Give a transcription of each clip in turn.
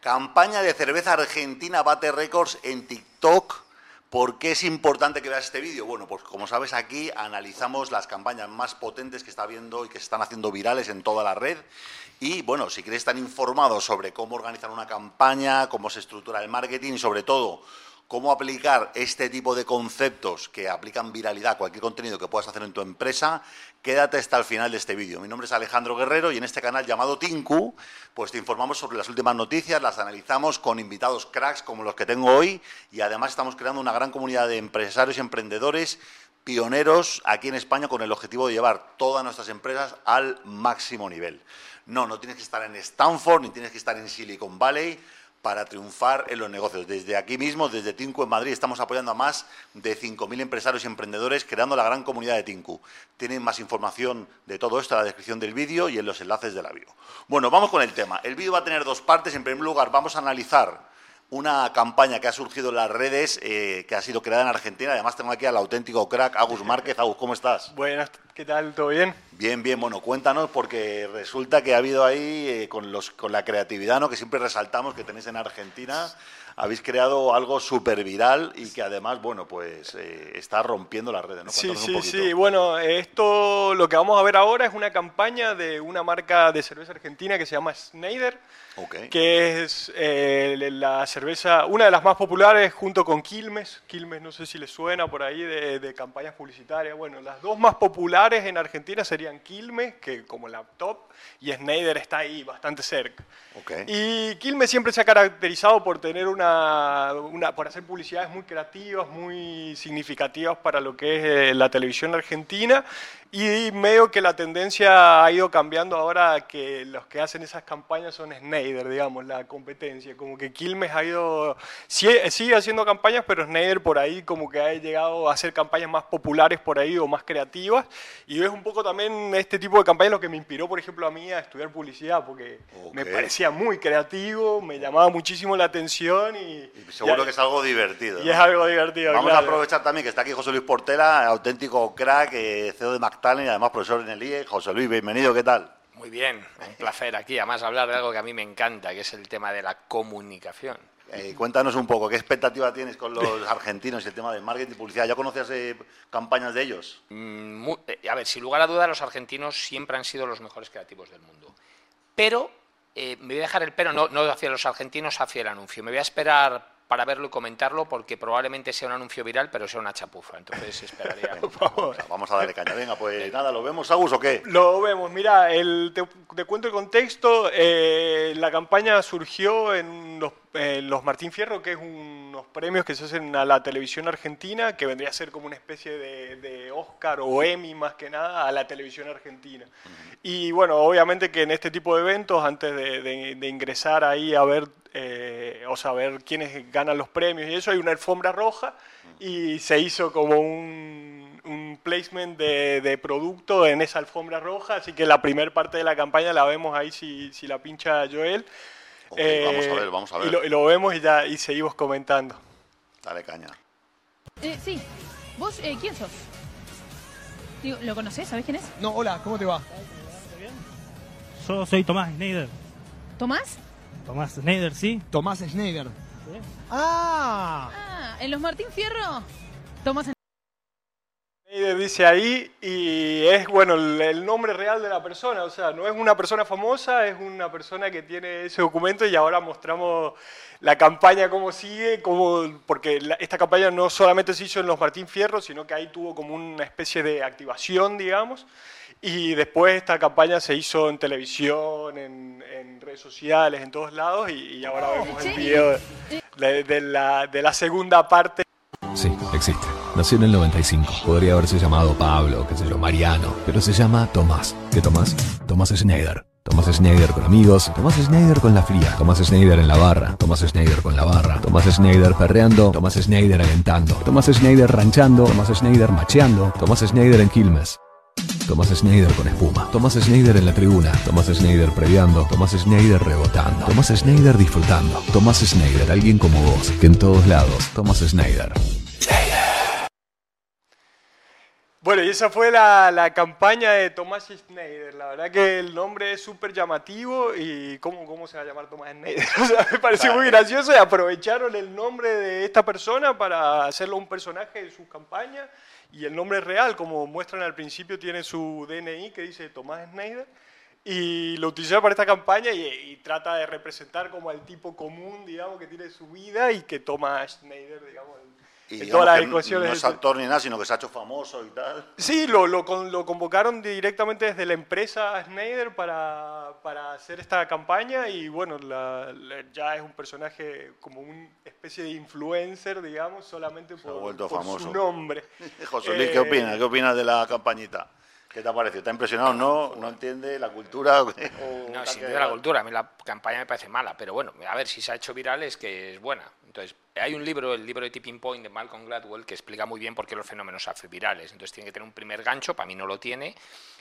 Campaña de cerveza argentina bate récords en TikTok. ¿Por qué es importante que veas este vídeo? Bueno, pues como sabes aquí analizamos las campañas más potentes que está viendo y que se están haciendo virales en toda la red. Y bueno, si quieres estar informado sobre cómo organizar una campaña, cómo se estructura el marketing y sobre todo cómo aplicar este tipo de conceptos que aplican viralidad a cualquier contenido que puedas hacer en tu empresa, quédate hasta el final de este vídeo. Mi nombre es Alejandro Guerrero y en este canal llamado Tinku, pues te informamos sobre las últimas noticias, las analizamos con invitados cracks como los que tengo hoy y además estamos creando una gran comunidad de empresarios y emprendedores pioneros aquí en España con el objetivo de llevar todas nuestras empresas al máximo nivel. No, no tienes que estar en Stanford ni tienes que estar en Silicon Valley para triunfar en los negocios. Desde aquí mismo, desde Tinku en Madrid, estamos apoyando a más de 5.000 empresarios y emprendedores creando la gran comunidad de Tinku. Tienen más información de todo esto en la descripción del vídeo y en los enlaces de la. Bueno, vamos con el tema. El vídeo va a tener dos partes. En primer lugar, vamos a analizar una campaña que ha surgido en las redes, eh, que ha sido creada en Argentina. Además, tengo aquí al auténtico crack, Agus Márquez. Agus, ¿cómo estás? Buenas, ¿qué tal? ¿Todo bien? Bien, bien. Bueno, cuéntanos, porque resulta que ha habido ahí, eh, con, los, con la creatividad ¿no? que siempre resaltamos que tenéis en Argentina, habéis creado algo súper viral y que además, bueno, pues eh, está rompiendo las redes. ¿no? Sí, Cuéntanos sí, sí. Bueno, esto lo que vamos a ver ahora es una campaña de una marca de cerveza argentina que se llama Schneider, Que es eh, la cerveza, una de las más populares junto con Quilmes. Quilmes, no sé si les suena por ahí de, de campañas publicitarias. Bueno, las dos más populares en Argentina serían Quilmes, que como la top, y Schneider está ahí bastante cerca. Y Quilmes siempre se ha caracterizado por tener una, una- por hacer publicidades muy creativas, muy significativas para lo que es eh, la televisión argentina. Y medio que la tendencia ha ido cambiando ahora que los que hacen esas campañas son Schneider, digamos, la competencia. Como que Quilmes ha ido, sigue, sigue haciendo campañas, pero Schneider por ahí como que ha llegado a hacer campañas más populares por ahí o más creativas. Y es un poco también este tipo de campañas lo que me inspiró, por ejemplo, a mí a estudiar publicidad, porque me Ok. parecía muy creativo, me llamaba muchísimo la atención y, Y seguro y- que es algo divertido. y ¿no? es algo divertido. Vamos a claro. aprovechar también que está aquí José Luis Portela, auténtico crack, eh, CEO de Mactalent y además profesor en el IE. José Luis, bienvenido, ¿qué tal? Muy bien, un placer aquí. Además, hablar de algo que a mí me encanta, que es el tema de la comunicación. Eh, cuéntanos un poco, ¿qué expectativa tienes con los argentinos y el tema del marketing y publicidad? ¿Ya conocías eh, campañas de ellos? Mm, eh, a ver, sin lugar a duda, los argentinos siempre han sido los mejores creativos del mundo. Pero, me voy a dejar el pero, no, no hacia los argentinos, hacia el anuncio. Me voy a esperar para verlo y comentarlo, porque probablemente sea un anuncio viral, pero sea una chapuza. Entonces, esperaría. Vamos a darle caña. Venga, pues nada, ¿lo vemos, Agus, o qué? Lo vemos, mira, el, te, te cuento el contexto. eh, la campaña surgió en los, en los Martín Fierro, que es unos premios que se hacen a la televisión argentina, que vendría a ser como una especie de, de Oscar o Emmy más que nada a la televisión argentina. Y bueno, obviamente que en este tipo de eventos, antes de, de- de ingresar ahí a ver, eh, o ver quiénes ganan los premios y eso, hay una alfombra roja y se hizo como un, un placement de, de producto en esa alfombra roja, así que la primera parte de la campaña la vemos ahí si, si la pincha Joel. Ok, vamos a ver, vamos a ver. Y lo, y lo vemos y ya y seguimos comentando. Dale caña. Eh, sí. ¿Vos eh, quién sos? Digo, ¿Lo conocés? ¿Sabés quién es? No, hola, ¿cómo te va? Yo soy Tomás Schneider. ¿Tomás? Tomás Schneider, ¿sí? Tomás Schneider. Ah, Ah, en los Martín Fierro. Tomás en- Schneider dice ahí y es bueno el, el nombre real de la persona, o sea, no es una persona famosa, es una persona que tiene ese documento y ahora mostramos la campaña cómo sigue, cómo, porque la- esta campaña no solamente se hizo en los Martín Fierro, sino que ahí tuvo como una especie de activación, digamos, y después esta campaña se hizo en televisión, en, en redes sociales, en todos lados y, y ahora vemos el video de, de la, de la segunda parte. Sí, existe. Nació en el 95. Podría haberse llamado Pablo, qué sé yo, Mariano, pero se llama Tomás. ¿Qué Tomás? Tomás Schneider. Tomás Schneider con amigos, Tomás Schneider con la fría, Tomás Schneider en la barra, Tomás Schneider con la barra, Tomás Schneider perreando, Tomás Schneider alentando, Tomás Schneider ranchando, Tomás Schneider macheando, Tomás Schneider en Quilmes. Tomás Schneider con espuma, Tomás Schneider en la tribuna, Tomás Schneider previando, Tomás Schneider rebotando, Tomás Schneider disfrutando, Tomás Schneider, alguien como vos, que en todos lados, Tomás Schneider. Bueno, y esa fue la, la campaña de Tomás Schneider. La verdad que el nombre es súper llamativo y ¿cómo, ¿cómo se va a llamar Tomás Schneider? O sea, me pareció muy gracioso y aprovecharon el nombre de esta persona para hacerlo un personaje de su campaña y el nombre real, como muestran al principio, tiene su DNI que dice Tomás Schneider y lo utilizaron para esta campaña y, trata de representar como al tipo común, digamos, que tiene su vida y que toma Schneider, digamos, en, Y en todas las ecuaciones. no es actor ni nada, sino que se ha hecho famoso y tal. Sí, lo, lo, lo convocaron directamente desde la empresa Schneider para, para hacer esta campaña y bueno, la- la- ya es un personaje como una especie de influencer, digamos, solamente ha por, vuelto por famoso. su nombre. José Luis, ¿qué Eh, opinas? ¿Qué opinas de la campañita? ¿Qué te ha parecido? ¿Te ha impresionado? ¿No? ¿No entiende la cultura? ¿O qué? ¿O No, sin duda quedado? la cultura. A mí la campaña me parece mala, pero bueno, a ver, si se ha hecho viral es que es buena. Entonces, hay un libro, el libro de Tipping Point de Malcolm Gladwell, que explica muy bien por qué los fenómenos se hacen virales. Entonces, tiene que tener un primer gancho, para mí no lo tiene,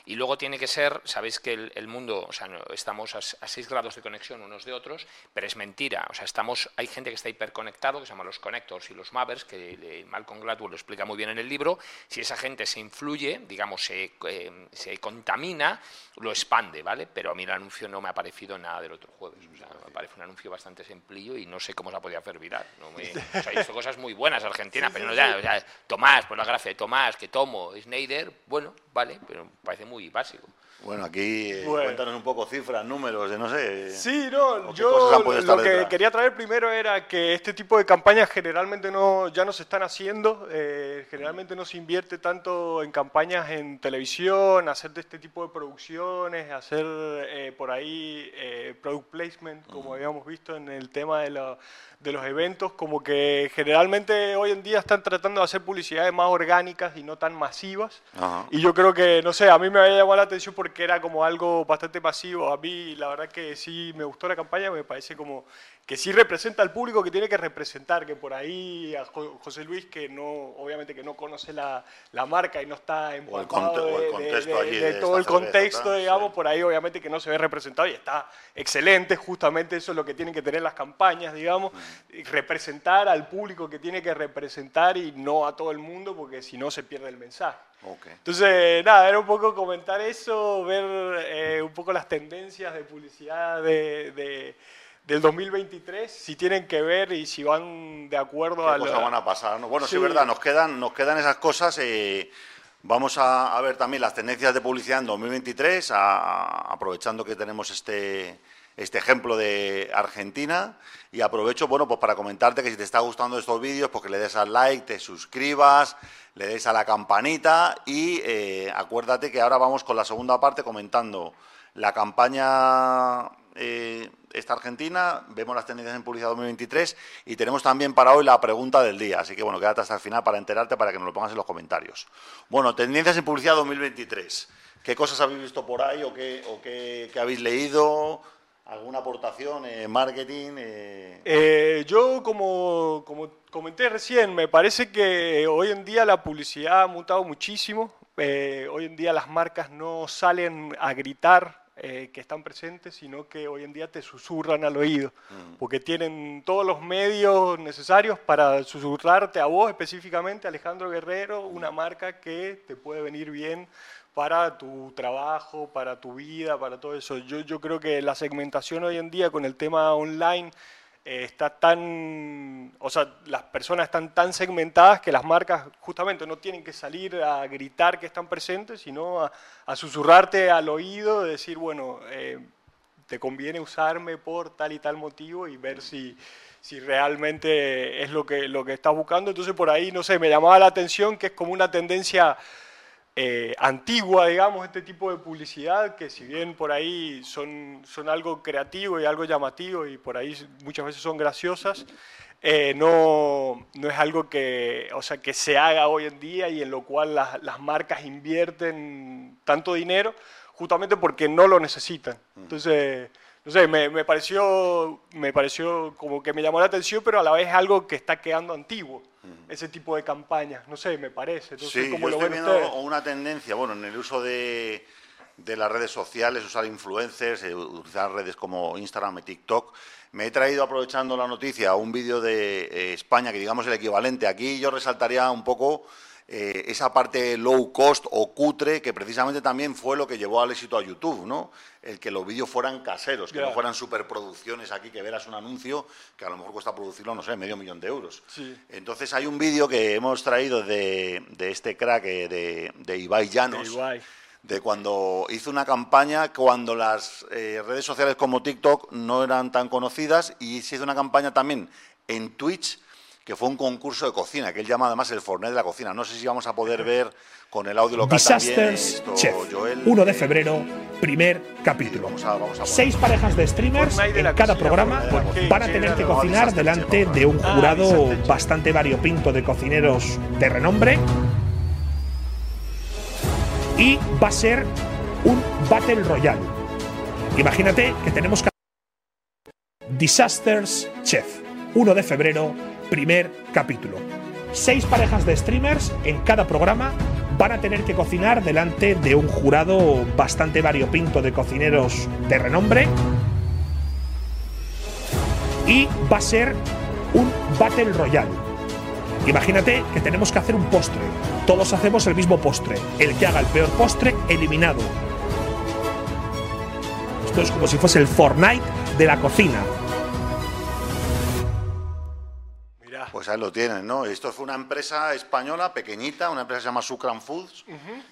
y luego tiene que ser, sabéis que el, mundo, o sea, estamos a, s- a 6 grados de conexión unos de otros, pero es mentira. O sea, estamos, hay gente que está hiperconectado, que se llaman los connectors y los mappers, que Malcolm Gladwell lo explica muy bien en el libro. Si esa gente se influye, digamos, se, eh, se contamina, lo expande, ¿vale? Pero a mí el anuncio no me ha parecido nada del otro jueves. O sea, me parece un anuncio bastante semplillo y no sé cómo se ha podido hacer viral. No o sea, hizo cosas muy buenas Argentina, pero no ya, o sea, Tomás, pues la gracia de Tomás, que tomo, Schneider, bueno, vale, pero parece muy básico. Bueno, aquí eh, Bueno. cuéntanos un poco cifras, números, de no sé. Sí, no, ¿O qué yo lo que detrás? quería traer primero era que este tipo de campañas generalmente no, ya no se están haciendo, eh, generalmente no se invierte tanto en campañas en televisión, hacer de este tipo de producciones, hacer eh, por ahí eh, product placement, como habíamos visto en el tema de, la- de los eventos, como que generalmente hoy en día están tratando de hacer publicidades más orgánicas y no tan masivas. Ajá. Y yo creo que, no sé, a mí me había llamado la atención porque era como algo bastante masivo. A mí, la verdad que sí me gustó la campaña, me parece como que sí representa al público que tiene que representar, que por ahí a Jo- José Luis, que no, obviamente que no conoce la, la marca y no está el de- de, de- de todo el cerveza, contexto, tal, digamos, sí. por ahí obviamente que no se ve representado y está excelente, justamente eso es lo que tienen que tener las campañas, digamos, y representar al público que tiene que representar y no a todo el mundo, porque si no se pierde el mensaje. Ok. Entonces, nada, era un poco comentar eso, ver eh, un poco las tendencias de publicidad de, de- del 2023, si tienen que ver y si van de acuerdo ¿Qué a lo- cosas van a pasar? no? Bueno, sí, Sí. es verdad, nos quedan, nos quedan esas cosas. eh, vamos a, a ver también las tendencias de publicidad en 2023, a- aprovechando que tenemos este, este ejemplo de Argentina. Y aprovecho, bueno, pues para comentarte que si te está gustando estos vídeos, pues que le des al like, te suscribas, le des a la campanita y eh, acuérdate que ahora vamos con la segunda parte comentando la campaña eh, esta Argentina, vemos las tendencias en publicidad 2023 y tenemos también para hoy la pregunta del día. Así que bueno, quédate hasta el final para enterarte, para que nos lo pongas en los comentarios. Bueno, tendencias en publicidad 2023. ¿Qué cosas habéis visto por ahí o qué, o qué, qué habéis leído? ¿Alguna aportación en marketing? eh? Eh, yo, como, como comenté recién, me parece que hoy en día la publicidad ha mutado muchísimo. Eh, hoy en día las marcas no salen a gritar eh, que están presentes, sino que hoy en día te susurran al oído, porque tienen todos los medios necesarios para susurrarte a vos específicamente, Alejandro Guerrero, una marca que te puede venir bien para tu trabajo, para tu vida, para todo eso. Yo, creo que la segmentación hoy en día con el tema online eh, está tan, o sea, las personas están tan segmentadas que las marcas justamente no tienen que salir a gritar que están presentes, sino a, susurrarte al oído, decir, bueno, eh, te conviene usarme por tal y tal motivo y ver si, si realmente es lo que, lo que estás buscando. Entonces por ahí, no sé, me llamaba la atención que es como una tendencia eh, antigua, digamos, este tipo de publicidad, que si bien por ahí son, son algo creativo y algo llamativo y por ahí muchas veces son graciosas, eh, no, no es algo que, o sea, que se haga hoy en día y en lo cual las, las marcas invierten tanto dinero, justamente porque no lo necesitan. Entonces, no sé, me, me pareció, me pareció como que me llamó la atención, pero a la vez es algo que está quedando antiguo, ese tipo de campañas. No sé, me parece. Sí, ¿cómo yo lo estoy ven viendo ustedes? una tendencia, bueno, en el uso de, de las redes sociales, usar influencers, eh, utilizar redes como Instagram y TikTok. Me he traído, aprovechando la noticia, un vídeo de eh, España, que digamos el equivalente. Aquí yo resaltaría un poco eh, esa parte low cost o cutre, que precisamente también fue lo que llevó al éxito a YouTube, ¿no? El que los vídeos fueran caseros, que no fueran superproducciones aquí, que verás un anuncio que a lo mejor cuesta producirlo, no sé, medio millón de euros. Sí. Entonces hay un vídeo que hemos traído de, de este crack, eh, de, de Ibai Llanos, De Ibai. de cuando hizo una campaña cuando las eh, redes sociales como TikTok no eran tan conocidas y se hizo una campaña también en Twitch que fue un concurso de cocina, que él llama además el Fornet de la cocina. No sé si vamos a poder ver con el audio local también Disasters esto, Chef. Joel. 1 de febrero, primer capítulo. Vamos a, vamos a Seis parejas de streamers de en cada cocina, programa ¿por qué? van a ¿Qué tener que cocinar delante de un Ah, jurado bastante variopinto de cocineros de renombre. Y va a ser un Battle Royale. Imagínate que tenemos que Disasters Chef. 1 de febrero, primer capítulo. Seis parejas de streamers en cada programa van a tener que cocinar delante de un jurado bastante variopinto de cocineros de renombre. Y va a ser un Battle Royale. Imagínate que tenemos que hacer un postre. Todos hacemos el mismo postre. El que haga el peor postre, eliminado. Esto es como si fuese el Fortnite de la cocina. Pues ahí lo tienen, ¿no? Esto fue una empresa española pequeñita, una empresa que se llama Sucran Foods,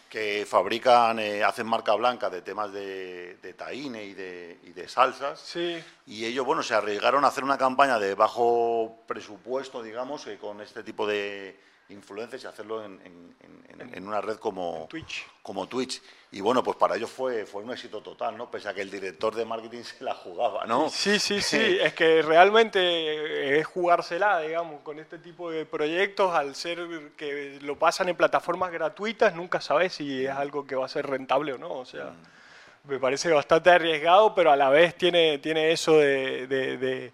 que fabrican, eh, hacen marca blanca de temas de, de tahine y de, y de salsas. Sí. Y ellos, bueno, se arriesgaron a hacer una campaña de bajo presupuesto, digamos, eh, con este tipo de influencers y hacerlo en, en- en- en una red como Twitch. como Twitch. Y bueno, pues para ellos fue, fue un éxito total, ¿no? Pese a que el director de marketing se la jugaba, ¿no? Sí, sí, sí. es que realmente es jugársela, digamos, con este tipo de proyectos, al ser que lo pasan en plataformas gratuitas, nunca sabes si es algo que va a ser rentable o no. O sea, me parece bastante arriesgado, pero a la vez tiene, tiene eso de, de- de-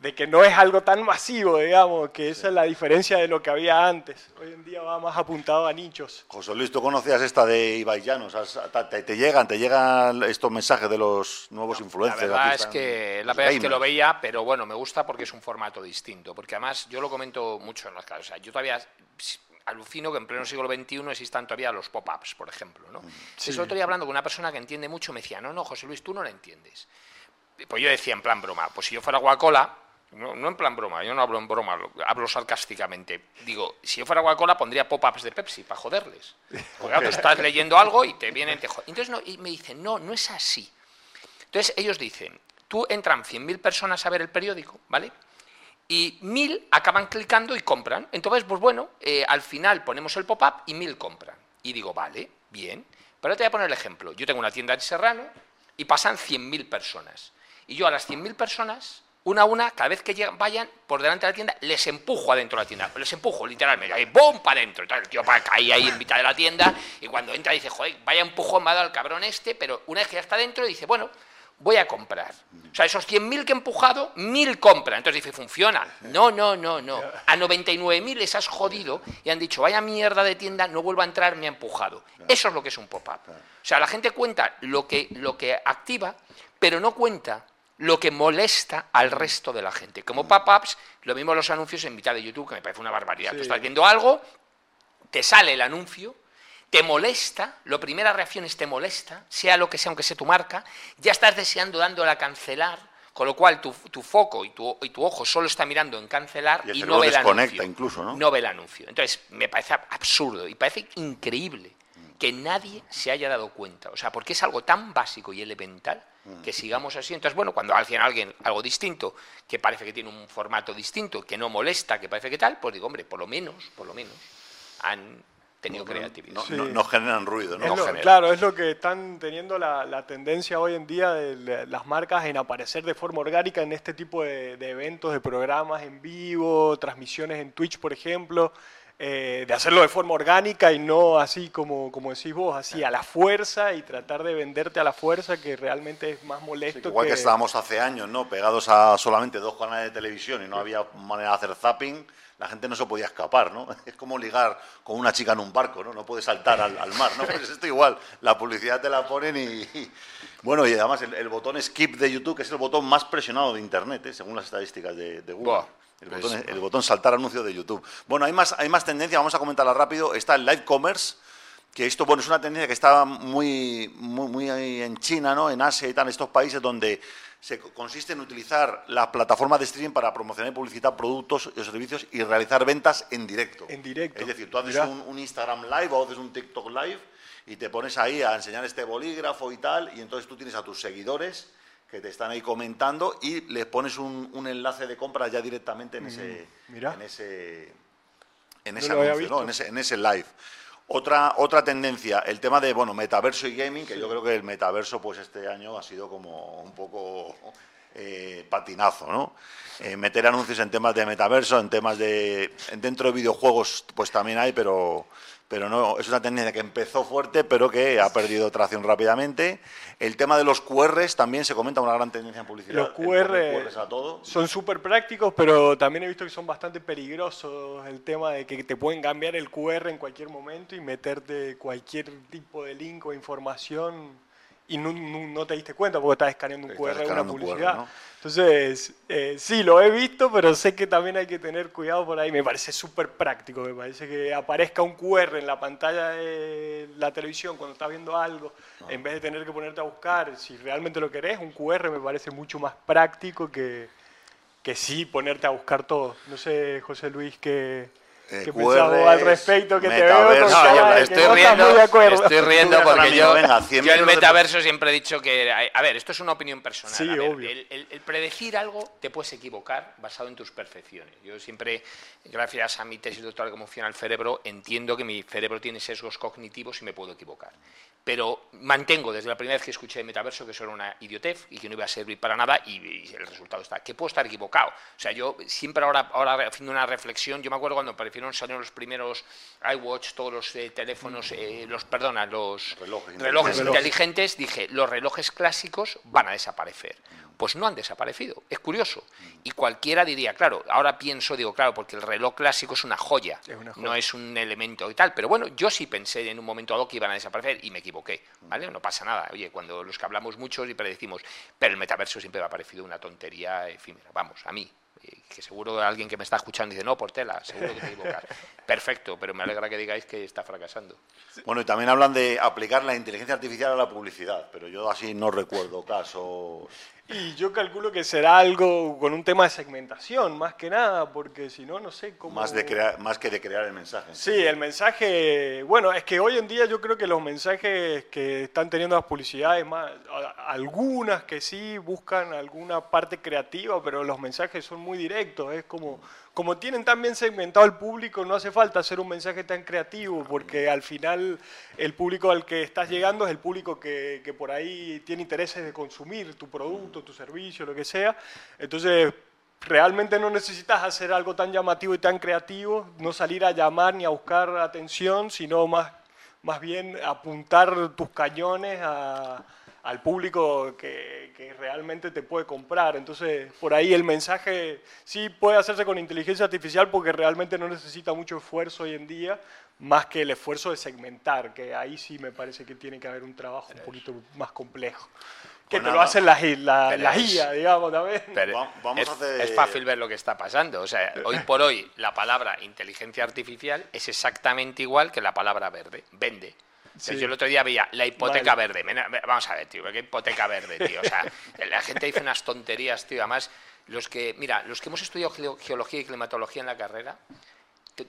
de que no es algo tan masivo, digamos, que esa es la diferencia de lo que había antes. Hoy en día va más apuntado a nichos. José Luis, ¿tú conocías esta de Ibai Llanos? ¿Has- Te, te llegan, te llegan estos mensajes de los nuevos La influencers. verdad aquí es que la verdad es que lo veía, pero bueno, me gusta porque es un formato distinto. Porque además yo lo comento mucho en las clases. O sea, yo todavía alucino que en pleno siglo XXI existan todavía los pop-ups, por ejemplo. ¿no? Eso el otro día hablando con una persona que entiende mucho, me decía, no, no, José Luis, tú no lo entiendes. Pues yo decía en plan broma, pues si yo fuera Coca-Cola, no, no en plan broma, yo no hablo en broma, lo- hablo sarcásticamente. Digo, si yo fuera Coca-Cola pondría pop-ups de Pepsi para joderles. Porque claro, tú estás leyendo algo y te vienen, te jo- Entonces no, y me dicen, no, no es así. Entonces ellos dicen, tú entran 100.000 personas a ver el periódico, ¿vale? Y 1.000 acaban clicando y compran. Entonces, pues bueno, eh, al final ponemos el pop-up y 1.000 compran. Y digo, vale, bien. Pero te voy a poner el ejemplo. Yo tengo una tienda en Serrano y pasan 100.000 personas. Y yo a las 100.000 personas, una a una, cada vez que llegan, vayan por delante de la tienda, les empujo adentro de la tienda. Les empujo, literalmente. Ahí, ¡bum! para adentro. El tío pa- cae ahí en mitad de la tienda y cuando entra dice, joder, vaya empujón me ha dado el cabrón este, pero una vez que ya está dentro dice, bueno, voy a comprar. O sea, esos 100.000 que he empujado, 1.000 compran. Entonces dice, funciona. No, no, no, no. A 99.000 les has jodido y han dicho, vaya mierda de tienda, no vuelva a entrar, me ha empujado. Eso es lo que es un pop-up. O sea, la gente cuenta lo que, lo que activa, pero no cuenta lo que molesta al resto de la gente. Como pop-ups, lo mismo los anuncios en mitad de YouTube, que me parece una barbaridad. Tú estás viendo algo, te sale el anuncio, te molesta, la primera reacción es te molesta, sea lo que sea, aunque sea tu marca, ya estás deseando dándole a cancelar, con lo cual tu, tu foco y tu, y tu ojo solo está mirando en cancelar Y no ve el anuncio. incluso, ¿no? ve el anuncio. Entonces, me parece absurdo y parece increíble que nadie se haya dado cuenta. O sea, porque es algo tan básico y elemental que sigamos así. Entonces, bueno, cuando alguien, alguien algo distinto, que parece que tiene un formato distinto, que no molesta, que parece que tal, pues digo, hombre, por lo menos, por lo menos, han tenido creatividad. No, Sí. no- no generan ruido, ¿no? Es lo- genera. claro, es lo que están teniendo la, la tendencia hoy en día de la- las marcas en aparecer de forma orgánica en este tipo de, de eventos, de programas en vivo, transmisiones en Twitch, por ejemplo, eh, de hacerlo de forma orgánica y no así como, como decís vos, así a la fuerza y tratar de venderte a la fuerza que realmente es más molesto. Igual que estábamos hace años, ¿no? Pegados a solamente dos canales de televisión y no había manera de hacer zapping. la gente no se podía escapar, ¿no? Es como ligar con una chica en un barco, ¿no? No puedes saltar al, al mar, ¿no? Pues esto igual, la publicidad te la ponen y... y- bueno, y además el, el botón skip de YouTube, que es el botón más presionado de Internet, ¿eh? según las estadísticas de, de Google. Buah, el, pues- botón, el botón saltar anuncio de YouTube. Bueno, hay más, hay más tendencia, vamos a comentarla rápido. Está el live commerce, que esto bueno, es una tendencia que está muy, muy, muy en China, ¿no? en Asia y tal, en estos países donde se co- consiste en utilizar la plataforma de streaming para promocionar y publicitar productos y servicios y realizar ventas en directo. En directo. Es decir, tú haces un Instagram Live o haces un TikTok Live y te pones ahí a enseñar este bolígrafo y tal, y entonces tú tienes a tus seguidores que te están ahí comentando y les pones un, un enlace de compra ya directamente en ese, mirá. en ese, en ese anuncio, ¿no? en, ese, en ese live. Otra, otra tendencia, el tema de bueno, metaverso y gaming, que yo creo que el metaverso pues este año ha sido como un poco eh, patinazo, ¿no? Eh, meter anuncios en temas de metaverso, en temas de dentro de videojuegos, pues también hay, pero pero no es una tendencia que empezó fuerte, pero que ha perdido tracción rápidamente. El tema de los QRs también se comenta una gran tendencia en publicidad. Los QR QRs a todo. son súper prácticos, pero también he visto que son bastante peligrosos el tema de que te pueden cambiar el QR en cualquier momento y meterte cualquier tipo de link o información y no, no- no te diste cuenta porque estás escaneando un QR una escaneando un QR, publicidad. ¿no? Entonces, eh, sí, lo he visto, pero sé que también hay que tener cuidado por ahí. Me parece súper práctico, me parece que aparezca un QR en la pantalla de la televisión cuando estás viendo algo, Ah. en vez de tener que ponerte a buscar, si realmente lo querés, un QR me parece mucho más práctico que, que sí ponerte a buscar todo. No sé, José Luis, qué, Eh, qué al respecto, que te veo con. No, yo estoy no riendo, muy de acuerdo. estoy riendo porque yo, venga, 100 yo el de- metaverso siempre he dicho que, a ver, esto es una opinión personal. Sí, a ver, obvio. El, el- el predecir algo te puedes equivocar basado en tus percepciones. Yo siempre, gracias a mi tesis doctoral de cómo funciona el cerebro, entiendo que mi cerebro tiene sesgos cognitivos y me puedo equivocar. Pero mantengo desde la primera vez que escuché metaverso que eso era una idiotez y que no iba a servir para nada y, y el resultado está. Que puedo estar equivocado. O sea, yo siempre ahora, ahora haciendo una reflexión, yo me acuerdo cuando aparecieron, salieron los primeros iWatch, todos los eh, teléfonos, eh, los, perdona, los Relojes relojes inteligentes. inteligentes, dije, los relojes clásicos van a desaparecer. Pues no han desaparecido, es curioso. Y cualquiera diría, claro, ahora pienso, digo, claro, porque el reloj clásico es una joya, Es una joya. no es un elemento y tal. Pero bueno, yo sí pensé en un momento dado que iban a desaparecer y me equivoqué, ¿vale? No pasa nada. Oye, cuando los que hablamos muchos y predecimos, pero el metaverso siempre me ha parecido una tontería efímera. Vamos, a mí, que seguro alguien que me está escuchando dice, no, Portela, seguro que te equivocas. Perfecto, pero me alegra que digáis que está fracasando. Bueno, y también hablan de aplicar la inteligencia artificial a la publicidad, pero yo así no recuerdo casos. Y yo calculo que será algo con un tema de segmentación, más que nada, porque si no, no sé cómo... Más, de crear, más que de crear el mensaje. Sí, el mensaje, bueno, es que hoy en día yo creo que los mensajes que están teniendo las publicidades, más, algunas que sí buscan alguna parte creativa, pero los mensajes son muy directos, es como, como tienen tan bien segmentado el público, no hace falta hacer un mensaje tan creativo, porque al final el público al que estás llegando es el público que, que por ahí tiene intereses de consumir tu producto, tu servicio, lo que sea, entonces realmente no necesitas hacer algo tan llamativo y tan creativo, no salir a llamar ni a buscar atención, sino más, más bien apuntar tus cañones a- al público que, que realmente te puede comprar. Entonces, por ahí el mensaje sí puede hacerse con inteligencia artificial porque realmente no necesita mucho esfuerzo hoy en día, más que el esfuerzo de segmentar, que ahí sí me parece que tiene que haber un trabajo un poquito más complejo. Que Pues te lo hacen las, la, es- IA, digamos, también. Pero vamos es, a hacer- es fácil ver lo que está pasando. O sea, hoy por hoy la palabra inteligencia artificial es exactamente igual que la palabra verde. Vende. Sí. Yo el otro día veía la hipoteca Vale. verde. Vamos a ver, tío, ¿qué hipoteca verde, tío? O sea, la gente dice unas tonterías, tío. Además, los que, mira, los que hemos estudiado geo- geología y climatología en la carrera,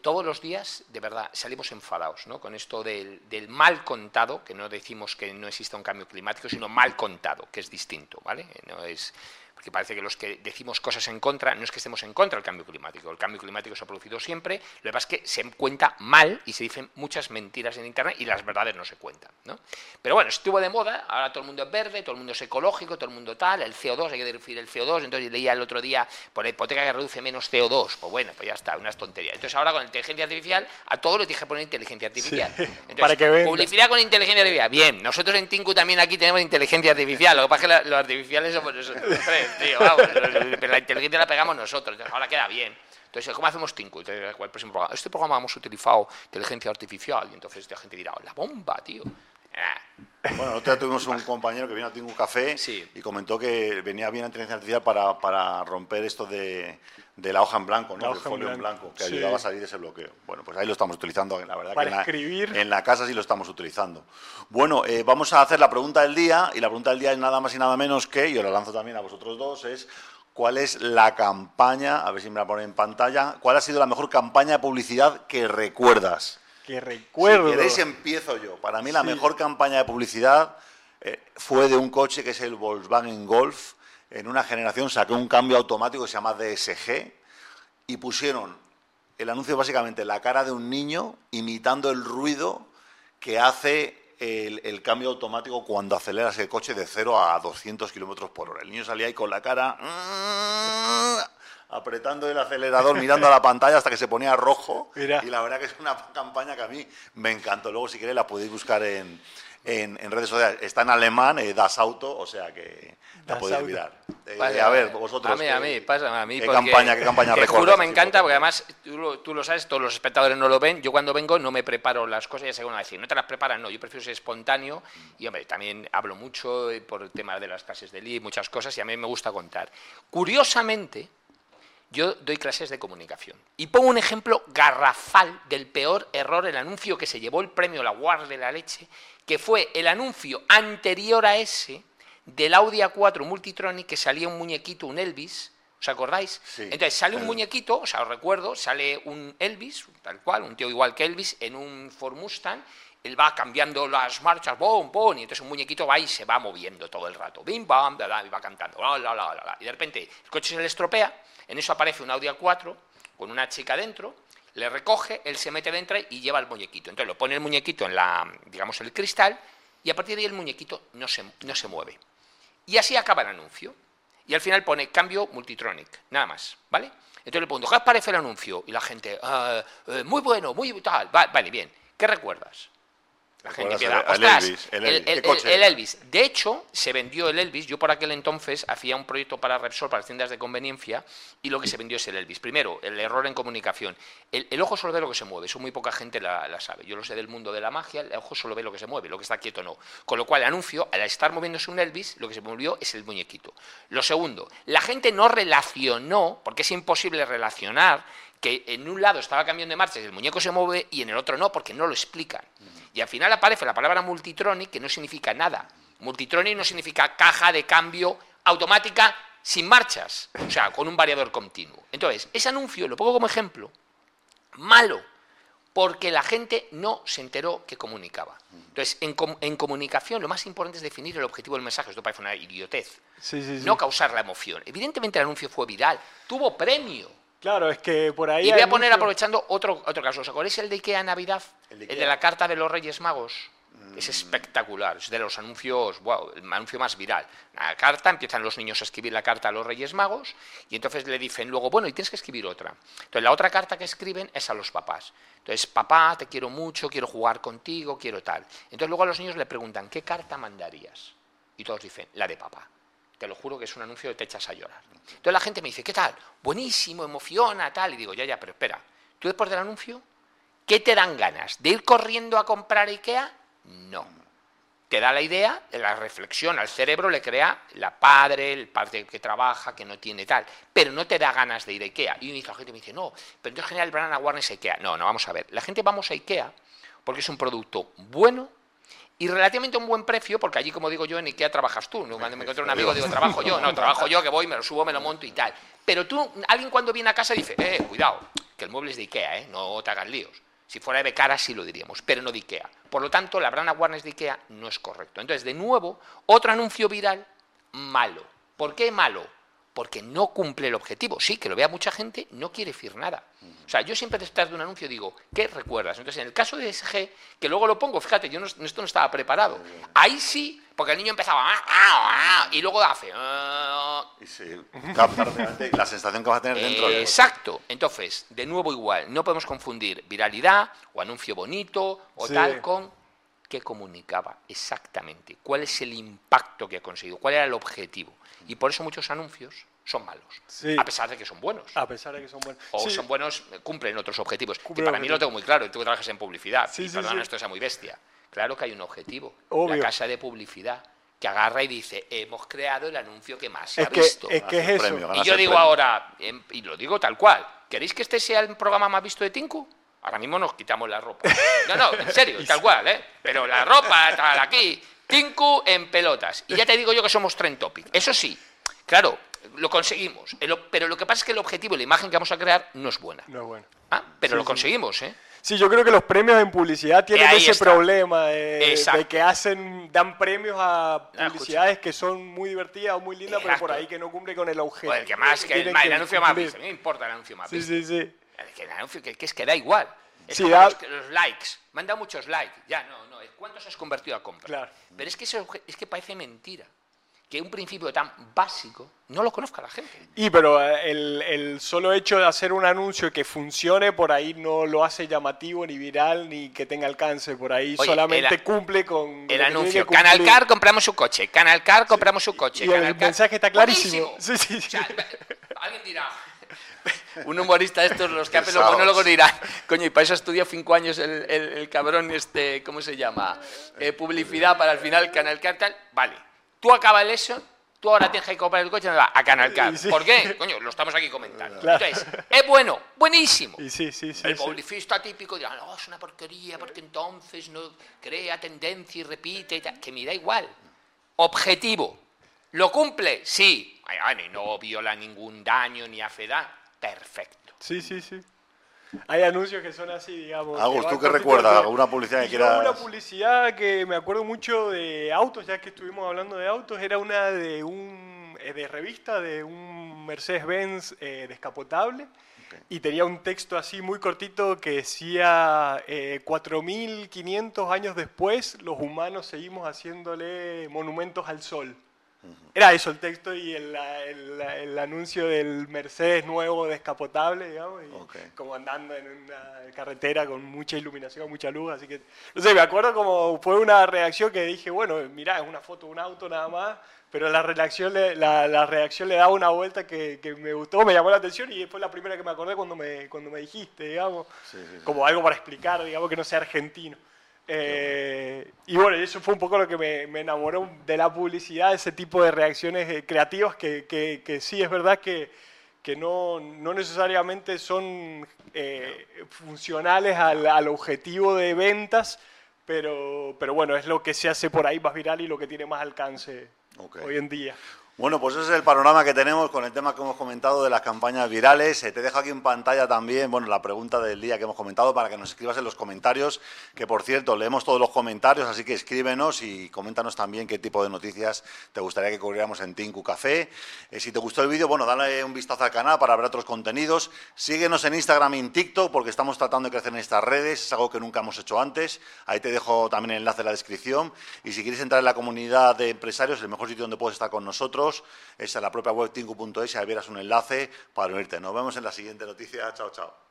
todos los días, de verdad, salimos enfadados ¿no? con esto del, del mal contado, que no decimos que no exista un cambio climático, sino mal contado, que es distinto, ¿vale? No es, porque parece que los que decimos cosas en contra, no es que estemos en contra del cambio climático, el cambio climático se ha producido siempre, lo que pasa es que se cuenta mal y se dicen muchas mentiras en Internet y las verdades no se cuentan, ¿no? Pero bueno, estuvo de moda, ahora todo el mundo es verde, todo el mundo es ecológico, todo el mundo tal, el CO2, hay que reducir el CO2, entonces leía el otro día por la hipoteca que reduce menos CO2, pues bueno, pues ya está, unas tonterías. Entonces ahora con inteligencia artificial, a todo le dije poner inteligencia artificial. Entonces, para que publicidad con inteligencia artificial, bien, nosotros en Tinku también aquí tenemos inteligencia artificial, lo que pasa es que artificiales somos nosotros tres, tío, vamos, la inteligencia la pegamos nosotros, ahora queda bien. Entonces, ¿cómo hacemos Tinku? Entonces, el próximo programa. Este programa hemos utilizado inteligencia artificial y entonces la gente dirá, la bomba, tío. Ah, Bueno, nosotros tuvimos un compañero que vino a Tingu Café Sí. y comentó que venía bien la inteligencia artificial para, para romper esto de, de la hoja en blanco, La ¿no? Del folio en blanco, blanco, que sí. ayudaba a salir de ese bloqueo. Bueno, pues ahí lo estamos utilizando, la verdad Para que en la, escribir. en la casa sí lo estamos utilizando. Bueno, eh, vamos a hacer la pregunta del día y la pregunta del día es nada más y nada menos que, y os la lanzo también a vosotros dos, es ¿cuál es la campaña, a ver si me la ponen en pantalla, cuál ha sido la mejor campaña de publicidad que recuerdas? Que recuerdo. Si queréis empiezo yo. Para mí la Sí. mejor campaña de publicidad eh, fue de un coche que es el Volkswagen Golf. En una generación saqué un cambio automático que se llama DSG y pusieron el anuncio básicamente la cara de un niño imitando el ruido que hace el, el cambio automático cuando aceleras el coche de 0 a 200 kilómetros por hora. El niño salía ahí con la cara apretando el acelerador, mirando a la pantalla hasta que se ponía rojo. Mira. Y la verdad que es una campaña que a mí me encantó. Luego, si queréis, la podéis buscar en, en- en redes sociales. Está en alemán, eh, Das Auto, o sea que la Das podéis Auto. mirar. Eh, a ver, vosotros. A mí, ¿qué- a mí, pásame a mí. ¿Qué porque campaña, qué campaña Te juro, me encanta, por porque además tú lo, tú lo sabes, todos los espectadores no lo ven. Yo cuando vengo no me preparo las cosas, ya sé cómo decir. No te las preparan, no. Yo prefiero ser espontáneo y, hombre, también hablo mucho eh, por el tema de las clases de LIB, muchas cosas, y a mí me gusta contar. Curiosamente, yo doy clases de comunicación y pongo un ejemplo garrafal del peor error, el anuncio que se llevó el premio La Guardia de la Leche, que fue el anuncio anterior a ese del Audi A4 Multitronic que salía un muñequito, un Elvis, ¿os acordáis? Sí, Entonces sale un muñequito, o sea, os recuerdo, sale un Elvis, tal cual, un tío igual que Elvis, en un Ford Mustang, él va cambiando las marchas, bom, bom, y entonces un muñequito va y se va moviendo todo el rato, bim, bam, y va cantando, la, la, la, la, y de repente el coche se le estropea, en eso aparece un Audi A4 con una chica dentro, le recoge, él se mete dentro y lleva el muñequito. Entonces lo pone el muñequito en la, digamos, el cristal y a partir de ahí el muñequito no se, no se mueve. Y así acaba el anuncio. Y al final pone cambio multitronic, nada más, ¿vale? Entonces le pregunto, ¿qué os parece el anuncio? Y la gente, "Ah, eh, muy bueno, muy tal, Va- vale, bien. ¿Qué recuerdas? La gente "Ostras, Elvis, el el, Elvis. el- ¿Qué coche el era?". Elvis. De hecho, se vendió el Elvis. Yo por aquel entonces hacía un proyecto para Repsol, para las tiendas de conveniencia, y lo que se vendió es el Elvis. Primero, el error en comunicación. El, el ojo solo ve lo que se mueve, eso muy poca gente la, la sabe. Yo lo sé del mundo de la magia, el ojo solo ve lo que se mueve, lo que está quieto no. Con lo cual, el anuncio, al estar moviéndose un Elvis, lo que se movió es el muñequito. Lo segundo, la gente no relacionó, porque es imposible relacionar, que en un lado estaba cambiando de marcha y el muñeco se mueve y en el otro no, porque no lo explican. Y al final aparece la palabra multitronic, que no significa nada. Multitronic no significa caja de cambio automática sin marchas, o sea, con un variador continuo. Entonces, ese anuncio lo pongo como ejemplo, malo, porque la gente no se enteró que comunicaba. Entonces, en, com- en comunicación lo más importante es definir el objetivo del mensaje. Esto parece una idiotez. Sí, sí, sí. No causar la emoción. Evidentemente el anuncio fue viral, tuvo premio. Claro, es que por ahí. Y voy a poner, mucho- aprovechando otro, otro caso. ¿Os acordáis el de Ikea Navidad? El El de la carta de los Reyes Magos. Es espectacular, es de los anuncios, wow, el anuncio más viral. La carta, empiezan los niños a escribir la carta a los Reyes Magos y entonces le dicen luego, bueno, y tienes que escribir otra. Entonces la otra carta que escriben es a los papás. Entonces, papá, te quiero mucho, quiero jugar contigo, quiero tal. Entonces luego a los niños le preguntan, ¿qué carta mandarías? Y todos dicen, la de papá. Te lo juro que es un anuncio que te echas a llorar. Entonces la gente me dice, ¿qué tal? Buenísimo, emociona, tal. Y digo, ya, ya, pero espera. ¿Tú después del anuncio, qué te dan ganas? ¿De ir corriendo a comprar IKEA? No. Te da la idea, la reflexión al cerebro le crea la padre, el padre que trabaja, que no tiene tal, pero no te da ganas de ir a IKEA. Y la gente me dice, no, pero entonces general van a Warner a IKEA. No, no, vamos a ver. La gente vamos a IKEA porque es un producto bueno y relativamente a un buen precio, porque allí, como digo yo, en IKEA trabajas tú. ¿no? Cuando me encuentro un amigo, digo, trabajo yo. No, trabajo yo, que voy, me lo subo, me lo monto y tal. Pero tú, alguien cuando viene a casa dice, eh, cuidado, que el mueble es de IKEA, ¿eh? no te hagas líos. Si fuera de Becara sí lo diríamos, pero no de IKEA. Por lo tanto, la brand awareness de IKEA no es correcto. Entonces, de nuevo, otro anuncio viral malo. ¿Por qué malo? Porque no cumple el objetivo. Sí, que lo vea mucha gente, no quiere decir nada. O sea, yo siempre detrás de un anuncio digo, ¿qué recuerdas? Entonces, en el caso de SG, que luego lo pongo, fíjate, yo no, esto no estaba preparado. Ahí sí, porque el niño empezaba, "Ah, ah, ah", y luego hace. Y se la sensación que vas a tener dentro. del coche. Exacto. Entonces, de nuevo igual, no podemos confundir viralidad o anuncio bonito o Sí. tal con qué comunicaba exactamente, cuál es el impacto que ha conseguido, cuál era el objetivo. Y por eso muchos anuncios son malos. Sí. A pesar de que son buenos. A pesar de que son buenos. O Sí, son buenos, eh, cumplen otros objetivos. Y para mí lo tengo muy claro. Tú que trabajas en publicidad. Sí, y sí, perdona sí. esto sea muy bestia. Claro que hay un objetivo. Obvio. La casa de publicidad que agarra y dice, hemos creado el anuncio que más se Es ha que, visto. es, que es eso. premio, Y yo digo premio. ahora, em, y lo digo tal cual, ¿queréis que este sea el programa más visto de Tinku? Ahora mismo nos quitamos la ropa. No, no, en serio, tal cual, ¿eh? Pero la ropa, tal, aquí, Tinku en pelotas. Y ya te digo yo que somos Trend Topic. Eso sí, claro, lo conseguimos. Pero lo que pasa es que el objetivo y la imagen que vamos a crear no es buena. No es bueno. Ah, pero Sí, lo sí. conseguimos, ¿eh? Sí, yo creo que los premios en publicidad tienen ese está. problema de, que hacen, dan premios a escucha. publicidades que son muy divertidas o muy lindas, pero por ahí que no cumple con el objetivo. O el que más, que el, anuncio más visto. A mí me importa el anuncio más Sí, visto. sí, sí. El que, el anuncio que, que es que da igual. Es Sí, como da- los, los likes. Me han dado muchos likes. Ya, no, no. ¿Cuántos has convertido a compra? Claro. Pero es que, obje- es que parece mentira. Que un principio tan básico no lo conozca la gente. Y pero eh, el, el solo hecho de hacer un anuncio que funcione por ahí no lo hace llamativo ni viral ni que tenga alcance por ahí Oye, solamente el cumple con El anuncio. Canal Car compramos su coche. Canal Car compramos su coche. y el Canal Car- mensaje está clarísimo. Sí, sí, sí. O sea, alguien dirá. Un humorista de estos, los que hacen los monólogos dirán, coño, y para eso estudió cinco años el, el- el cabrón este, ¿cómo se llama? Eh, publicidad para al final Canal Car tal. Vale, tú acabas eso, tú ahora tienes que comprar el coche ¿dónde va? a Canal Car. Sí. ¿Por qué? Coño, lo estamos aquí comentando. Claro. Entonces, es bueno, buenísimo. Y sí, sí, sí, El publicista típico dirá, no, es una porquería porque entonces no crea tendencia y repite y tal. Que me da igual. Objetivo. ¿Lo cumple? Sí. Ay, bueno, y no viola ningún daño ni hace daño. Perfecto. Sí, sí, sí. Hay anuncios que son así, digamos. Agus, ¿tú qué recuerdas? ¿Alguna publicidad que quieras? Una publicidad que me acuerdo mucho de autos, ya que estuvimos hablando de autos, era una de un eh, de revista de un Mercedes-Benz eh, descapotable y tenía un texto así muy cortito que decía eh, 4.500 años después los humanos seguimos haciéndole monumentos al sol. Era eso el texto y el, el- el anuncio del Mercedes nuevo descapotable, digamos, y Ok. como andando en una carretera con mucha iluminación, mucha luz, así que, no sé, me acuerdo como fue una reacción que dije, bueno, mirá, es una foto de un auto nada más, pero la reacción le, la, la reacción le daba una vuelta que, que me gustó, me llamó la atención y fue la primera que me acordé cuando me, cuando me dijiste, digamos, como algo para explicar, digamos, que no sea argentino. Eh, y bueno, eso fue un poco lo que me, me enamoró de la publicidad, ese tipo de reacciones eh, creativas que, que- que sí es verdad que, que no, no necesariamente son eh, funcionales al, al objetivo de ventas, pero, pero bueno, es lo que se hace por ahí más viral y lo que tiene más alcance Ok. hoy en día. Bueno, pues ese es el panorama que tenemos con el tema que hemos comentado de las campañas virales. Eh, te dejo aquí en pantalla también, bueno, la pregunta del día que hemos comentado para que nos escribas en los comentarios, que por cierto, leemos todos los comentarios, así que escríbenos y coméntanos también qué tipo de noticias te gustaría que cubriéramos en Tinku Café. Eh, si te gustó el vídeo, bueno, dale un vistazo al canal para ver otros contenidos. Síguenos en Instagram y en TikTok porque estamos tratando de crecer en estas redes, es algo que nunca hemos hecho antes. Ahí te dejo también el enlace en la descripción. Y si quieres entrar en la comunidad de empresarios, el mejor sitio donde puedes estar con nosotros es en la propia web tinku.es y ahí verás un enlace para unirte. Nos vemos en la siguiente noticia. Chao, chao.